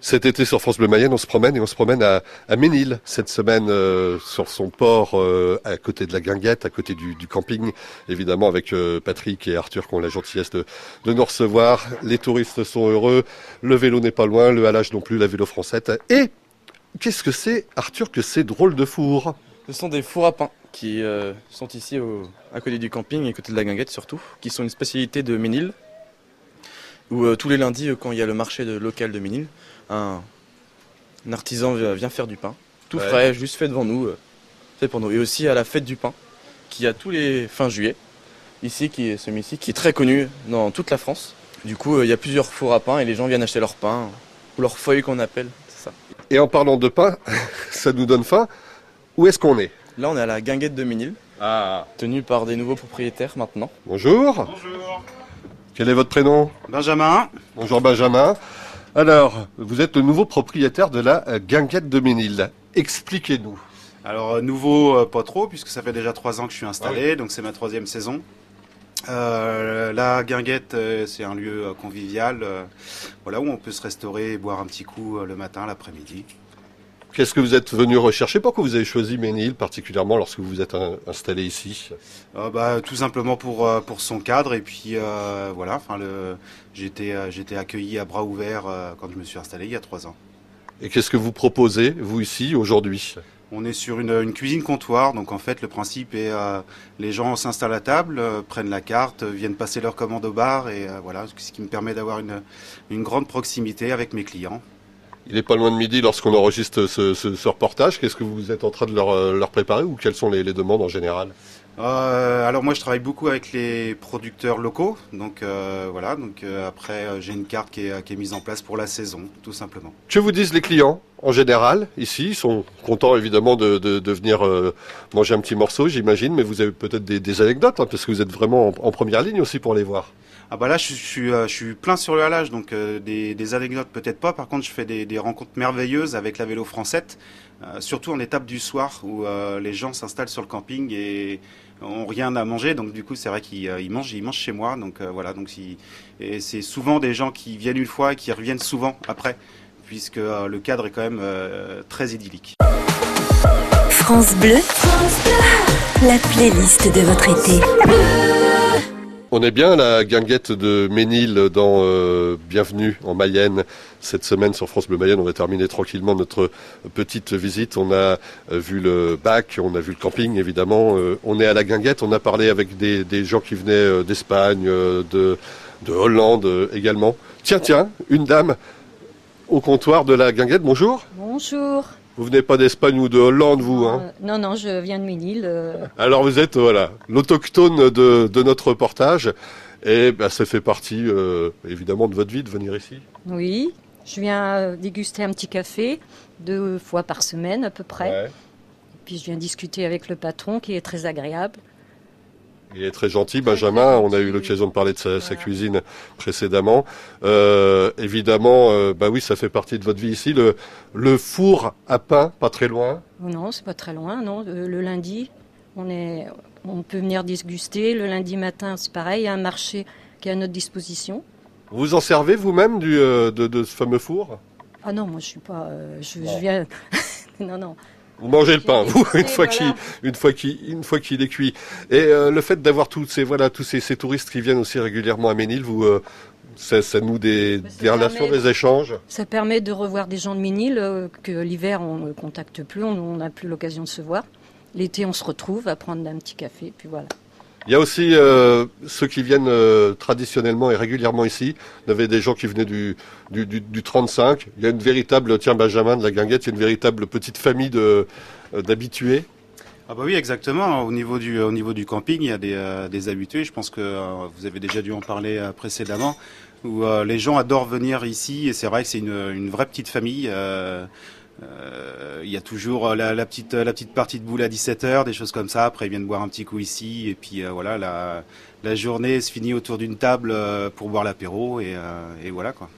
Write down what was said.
Cet été sur France Bleu Mayenne, on se promène et on se promène à, Ménil cette semaine euh, sur son port euh, à côté de la Guinguette, à côté du, camping, évidemment avec euh, Patrick et Arthur qui ont la gentillesse de, nous recevoir. Les touristes sont heureux, le vélo n'est pas loin, le halage non plus, la vélo française. Et qu'est-ce que c'est, Arthur, que ces drôles de fours? Ce sont des fours à pain qui sont ici à côté du camping et à côté de la Guinguette surtout, qui sont une spécialité de Ménil où tous les lundis, quand il y a le marché local de Ménil, un, un, artisan vient faire du pain, tout ouais. frais, juste fait devant nous, euh, fait pour nous. Et aussi à la fête du pain, qui a tous les fins juillet, ici, qui est celui-ci, qui est très connu dans toute la France. Du coup, il y a plusieurs fours à pain et les gens viennent acheter leur pain, ou leur feuille qu'on appelle, c'est ça. Et en parlant de pain, ça nous donne faim. Où est-ce qu'on est? Là, on est à la guinguette de Ménil, ah. tenue par des nouveaux propriétaires maintenant. Bonjour. Bonjour. Quel est votre prénom? Benjamin. Bonjour Benjamin. Alors, vous êtes le nouveau propriétaire de la Guinguette de Ménil. Expliquez-nous. Alors, nouveau, pas trop, puisque ça fait déjà trois ans que je suis installé, ah oui. donc c'est ma troisième saison. Euh, la guinguette, c'est un lieu convivial, euh, voilà où on peut se restaurer et boire un petit coup le matin, l'après-midi. Qu'est-ce que vous êtes venu rechercher? Pourquoi vous avez choisi Ménil, particulièrement lorsque vous vous êtes installé ici? Euh, bah, Tout simplement pour, pour son cadre. Et puis euh, voilà, enfin, j'étais, accueilli à bras ouverts euh, quand je me suis installé il y a trois ans. Et qu'est-ce que vous proposez, vous ici, aujourd'hui? On est sur une, une, cuisine comptoir, donc en fait le principe est euh, les gens s'installent à table, euh, prennent la carte, viennent passer leur commande au bar et euh, voilà, ce qui me permet d'avoir une, une grande proximité avec mes clients. Il n'est pas loin de midi lorsqu'on enregistre ce, ce, ce reportage. Qu'est-ce que vous êtes en train de leur, leur préparer ou quelles sont les, les demandes en général? Euh, alors moi je travaille beaucoup avec les producteurs locaux, donc euh, voilà. Donc euh, après j'ai une carte qui est, qui est, mise en place pour la saison, tout simplement. Que vous disent les clients en général? Ici Ils sont contents évidemment de, de, de venir manger un petit morceau, j'imagine, mais vous avez peut-être des, des, anecdotes hein, parce que vous êtes vraiment en, en, première ligne aussi pour les voir. Ah bah là je, je suis je suis plein sur le halage, donc des, des, anecdotes peut-être pas. Par contre je fais des, des, rencontres merveilleuses avec la vélo française, surtout en étape du soir où les gens s'installent sur le camping et ont rien à manger, donc du coup c'est vrai qu'ils euh, mangent, ils mangent chez moi, donc euh, voilà, donc et c'est souvent des gens qui viennent une fois et qui reviennent souvent après, puisque euh, le cadre est quand même euh, très idyllique. France Bleu, France Bleu, la playlist de votre été. On est bien à la guinguette de Ménil dans euh, Bienvenue en Mayenne. Cette semaine sur France Bleu Mayenne, on va terminer tranquillement notre petite visite. On a euh, vu le bac, on a vu le camping évidemment. Euh, on est à la guinguette, on a parlé avec des, gens qui venaient d'Espagne, de, de, Hollande également. Tiens, tiens, une dame au comptoir de la guinguette, bonjour. Bonjour. Vous venez pas d'Espagne ou de Hollande, vous hein euh, Non, non, je viens de Ménil. Euh... Alors vous êtes voilà l'autochtone de, de, notre reportage et bah, ça fait partie euh, évidemment de votre vie de venir ici. Oui, je viens déguster un petit café deux fois par semaine à peu près. Ouais. Et puis je viens discuter avec le patron qui est très agréable. Il est très gentil, Benjamin. On a eu l'occasion de parler de sa, voilà. sa cuisine précédemment. Euh, évidemment, euh, bah oui, ça fait partie de votre vie ici. Le, le four à pain, pas très loin. Non, c'est pas très loin. Non, le, le, lundi, on est, on peut venir disguster. Le lundi matin, c'est pareil. Il y a un marché qui est à notre disposition. Vous en servez vous-même du euh, de, de, ce fameux four? Ah non, moi je suis pas. Euh, je, bon. je viens. non, non. Vous mangez le pain, vous, une fois, voilà. qu'il, une fois qu'il, une fois qu'il est cuit. Et euh, le fait d'avoir tous ces, voilà, tous ces, ces, touristes qui viennent aussi régulièrement à Ménil, vous, euh, ça, ça, noue des, ça des relations, permet, des échanges. Ça permet de revoir des gens de Ménil euh, que l'hiver on ne contacte plus, on n'a plus l'occasion de se voir. L'été, on se retrouve à prendre un petit café, puis voilà. Il y a aussi euh, ceux qui viennent euh, traditionnellement et régulièrement ici. Il y avait des gens qui venaient du, du, du, du, 35. Il y a une véritable, tiens Benjamin de la Guinguette, il y a une véritable petite famille euh, d'habitués. Ah bah oui, exactement. Au niveau du, au niveau du camping, il y a des, des habitués. Je pense que vous avez déjà dû en parler précédemment, où les gens adorent venir ici. Et c'est vrai que c'est une, une vraie petite famille. Euh, il y a toujours la, la, petite, la petite partie de boule à 17h, des choses comme ça. Après, ils viennent boire un petit coup ici. Et puis euh, voilà, la, la journée se finit autour d'une table euh, pour boire l'apéro. Et, et voilà quoi.